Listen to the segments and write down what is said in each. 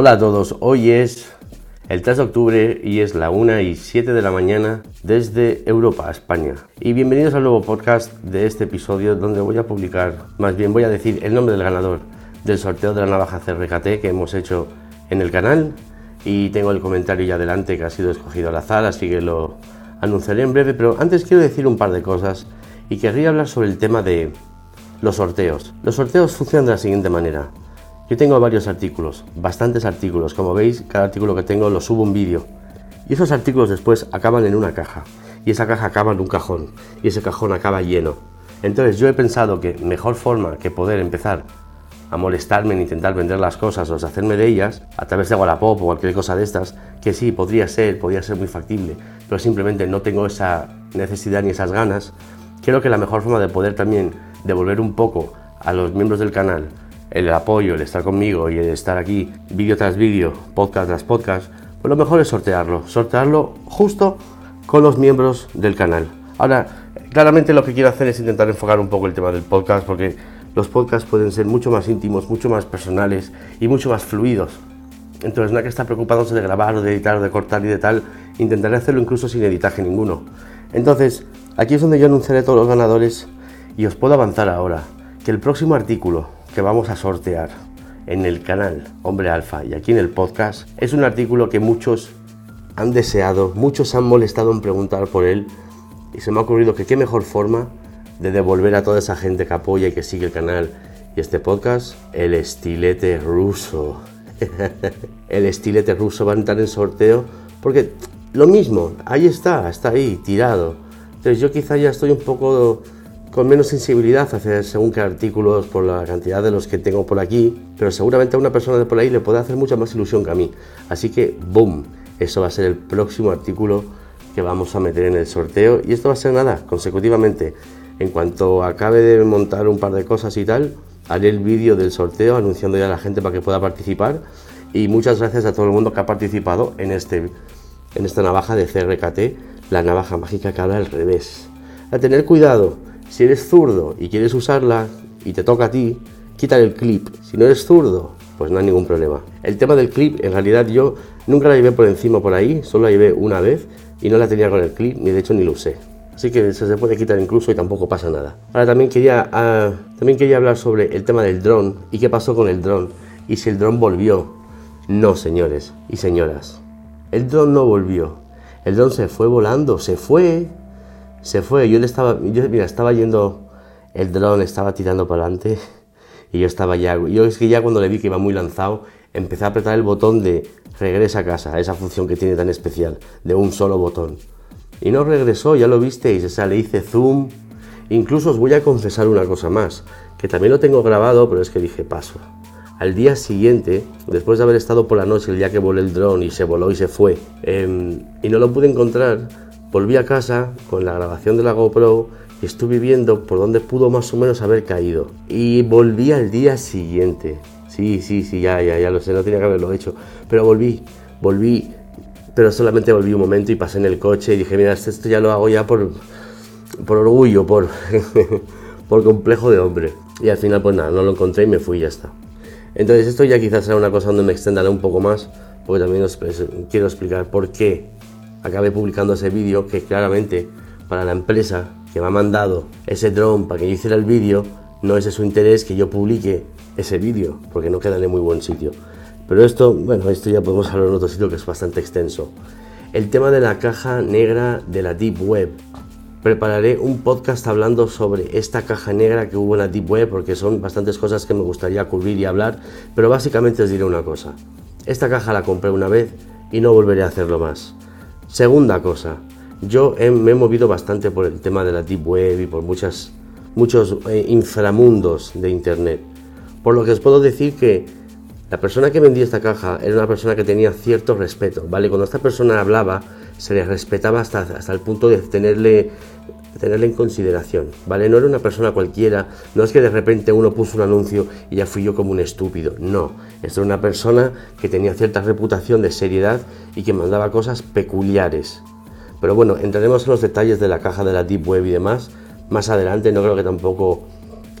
Hola a todos, hoy es el 3 de octubre y es la 1 y 7 de la mañana desde Europa, España. Y bienvenidos al nuevo podcast de este episodio donde voy a publicar, más bien voy a decir el nombre del ganador del sorteo de la navaja CRKT que hemos hecho en el canal y tengo el comentario ya adelante que ha sido escogido al azar, así que lo anunciaré en breve, pero antes quiero decir un par de cosas y querría hablar sobre el tema de los sorteos. Los sorteos funcionan de la siguiente manera. Yo tengo varios artículos, bastantes artículos. Como veis, cada artículo que tengo lo subo un vídeo. Y esos artículos después acaban en una caja. Y esa caja acaba en un cajón. Y ese cajón acaba lleno. Entonces yo he pensado que mejor forma que poder empezar a molestarme en intentar vender las cosas o deshacerme de ellas a través de Wallapop o cualquier cosa de estas, que sí, podría ser, podría ser muy factible, pero simplemente no tengo esa necesidad ni esas ganas, creo que la mejor forma de poder también devolver un poco a los miembros del canal el apoyo, el estar conmigo y el estar aquí vídeo tras vídeo, podcast tras podcast, pues lo mejor es sortearlo, sortearlo justo con los miembros del canal. Ahora, claramente lo que quiero hacer es intentar enfocar un poco el tema del podcast porque los podcasts pueden ser mucho más íntimos, mucho más personales y mucho más fluidos. Entonces, no hay que estar preocupándose de grabar o de editar o de cortar y de tal, intentaré hacerlo incluso sin editaje ninguno. Entonces, aquí es donde yo anunciaré todos los ganadores y os puedo avanzar ahora que el próximo artículo que vamos a sortear en el canal Hombre Alfa y aquí en el podcast es un artículo que muchos han deseado, muchos han molestado en preguntar por él y se me ha ocurrido que qué mejor forma de devolver a toda esa gente que apoya y que sigue el canal y este podcast, el estilete ruso. el estilete ruso va a entrar en sorteo porque lo mismo, ahí está, está ahí, tirado. Entonces yo quizá ya estoy un poco con menos sensibilidad hacia según qué artículos por la cantidad de los que tengo por aquí, pero seguramente a una persona de por ahí le puede hacer mucha más ilusión que a mí. Así que, boom, eso va a ser el próximo artículo que vamos a meter en el sorteo y esto va a ser nada, consecutivamente. En cuanto acabe de montar un par de cosas y tal, haré el vídeo del sorteo anunciando ya a la gente para que pueda participar y muchas gracias a todo el mundo que ha participado en, este, en esta navaja de CRKT, la navaja mágica que habla al revés. A tener cuidado, si eres zurdo y quieres usarla y te toca a ti, quítale el clip. Si no eres zurdo, pues no hay ningún problema. El tema del clip, en realidad yo nunca la llevé por encima por ahí, solo la llevé una vez y no la tenía con el clip, ni de hecho ni lo usé. Así que se puede quitar incluso y tampoco pasa nada. Ahora también quería, ah, también quería hablar sobre el tema del dron y qué pasó con el dron y si el dron volvió. No, señores y señoras. El dron no volvió. El dron se fue volando, se fue se fue. Yo le estaba, yo, mira, estaba yendo, el dron estaba tirando para adelante y yo estaba ya, yo es que ya cuando le vi que iba muy lanzado, empecé a apretar el botón de regresa a casa, esa función que tiene tan especial, de un solo botón. Y no regresó, ya lo visteis, o sea, le hice zoom. Incluso os voy a confesar una cosa más, que también lo tengo grabado, pero es que dije paso. Al día siguiente, después de haber estado por la noche el día que volé el dron y se voló y se fue, em, y no lo pude encontrar, Volví a casa con la grabación de la GoPro y estuve viendo por dónde pudo más o menos haber caído. Y volví al día siguiente. Sí, sí, sí, ya, ya, ya lo sé, no tenía que haberlo hecho. Pero volví, volví, pero solamente volví un momento y pasé en el coche y dije, mira, esto ya lo hago ya por, por orgullo, por, por complejo de hombre. Y al final, pues nada, no lo encontré y me fui y ya está. Entonces, esto ya quizás será una cosa donde me extenderé un poco más, porque también os quiero explicar por qué acabé publicando ese vídeo que claramente para la empresa que me ha mandado ese drone para que yo hiciera el vídeo, no es de su interés que yo publique ese vídeo, porque no queda en muy buen sitio. Pero esto, bueno, esto ya podemos hablar en otro sitio que es bastante extenso. El tema de la caja negra de la Deep Web. Prepararé un podcast hablando sobre esta caja negra que hubo en la Deep Web, porque son bastantes cosas que me gustaría cubrir y hablar, pero básicamente os diré una cosa. Esta caja la compré una vez y no volveré a hacerlo más. Segunda cosa, yo me he movido bastante por el tema de la Deep Web y por muchas, muchos eh, inframundos de Internet. Por lo que os puedo decir que la persona que vendía esta caja era una persona que tenía cierto respeto, ¿vale? Cuando esta persona hablaba, se le respetaba hasta, hasta el punto de tenerle tenerle en consideración, ¿vale? No era una persona cualquiera, no es que de repente uno puso un anuncio y ya fui yo como un estúpido, no, es una persona que tenía cierta reputación de seriedad y que mandaba cosas peculiares. Pero bueno, entraremos en los detalles de la caja de la Deep Web y demás más adelante, no creo que tampoco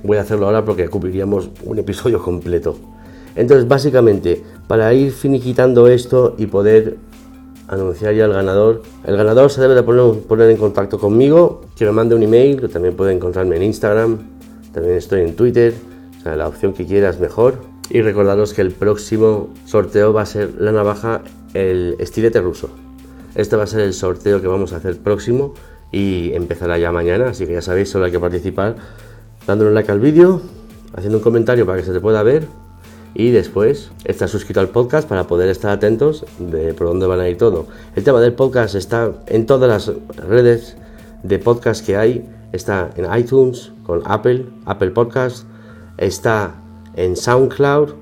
voy a hacerlo ahora porque cubriríamos un episodio completo. Entonces, básicamente, para ir finiquitando esto y poder anunciar ya al ganador, el ganador se debe de poner, poner en contacto conmigo, que me mande un email, que también puede encontrarme en Instagram, también estoy en Twitter, o sea, la opción que quieras mejor. Y recordaros que el próximo sorteo va a ser la navaja, el estilete ruso. Este va a ser el sorteo que vamos a hacer próximo y empezará ya mañana, así que ya sabéis, solo hay que participar dándole un like al vídeo, haciendo un comentario para que se te pueda ver y después estar suscrito al podcast para poder estar atentos de por dónde van a ir todo. El tema del podcast está en todas las redes de podcast que hay, está en iTunes con Apple, Apple Podcast, está en SoundCloud,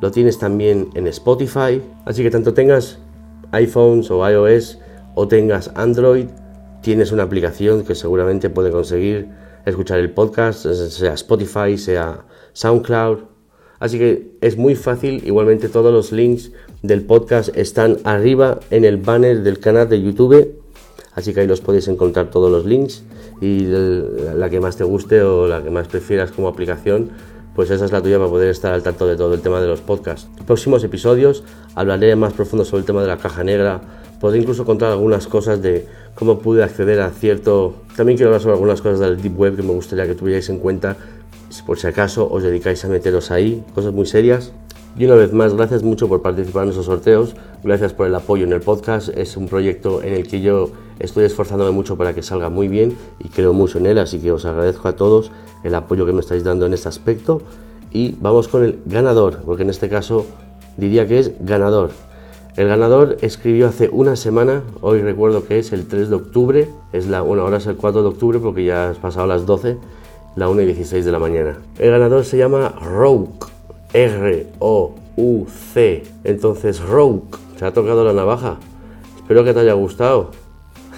lo tienes también en Spotify, así que tanto tengas iPhones o iOS o tengas Android, tienes una aplicación que seguramente puede conseguir escuchar el podcast, sea Spotify, sea SoundCloud. Así que es muy fácil, igualmente todos los links del podcast están arriba en el banner del canal de YouTube, así que ahí los podéis encontrar todos los links. Y la que más te guste o la que más prefieras como aplicación, pues esa es la tuya para poder estar al tanto de todo el tema de los podcasts. próximos episodios hablaré más profundo sobre el tema de la caja negra, podré incluso contar algunas cosas de cómo pude acceder a cierto... También quiero hablar sobre algunas cosas del Deep Web que me gustaría que tuvierais en cuenta, por si acaso os dedicáis a meteros ahí, cosas muy serias. Y una vez más, gracias mucho por participar en esos sorteos, gracias por el apoyo en el podcast, es un proyecto en el que yo estoy esforzándome mucho para que salga muy bien y creo mucho en él, así que os agradezco a todos el apoyo que me estáis dando en este aspecto. Y vamos con el ganador, porque en este caso diría que es ganador. El ganador escribió hace una semana, hoy recuerdo que es el 3 de octubre, es la, bueno, ahora es el 4 de octubre porque ya has pasado las 12, la 1 y 16 de la mañana. El ganador se llama Rouk, R-O-U-C. Entonces, Rouk, te ha tocado la navaja. Espero que te haya gustado.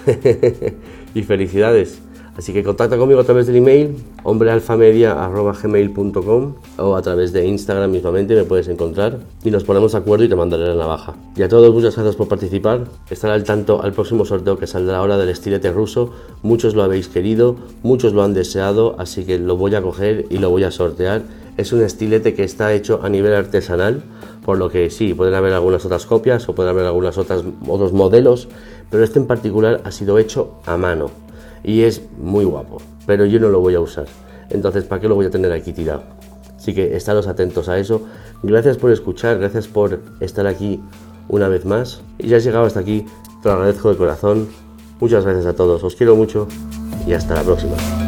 y felicidades. Así que contacta conmigo a través del email hombrealfamedia.gmail.com o a través de Instagram mismamente me puedes encontrar y nos ponemos de acuerdo y te mandaré la navaja. Y a todos muchas gracias por participar. Estar al tanto al próximo sorteo que saldrá ahora del estilete ruso. Muchos lo habéis querido, muchos lo han deseado, así que lo voy a coger y lo voy a sortear. Es un estilete que está hecho a nivel artesanal, por lo que sí, pueden haber algunas otras copias o pueden haber algunas otras otros modelos, pero este en particular ha sido hecho a mano y es muy guapo, pero yo no lo voy a usar. Entonces, ¿para qué lo voy a tener aquí tirado? Así que estaros atentos a eso. Gracias por escuchar, gracias por estar aquí una vez más. Y ya has llegado hasta aquí, te lo agradezco de corazón. Muchas gracias a todos, os quiero mucho y hasta la próxima.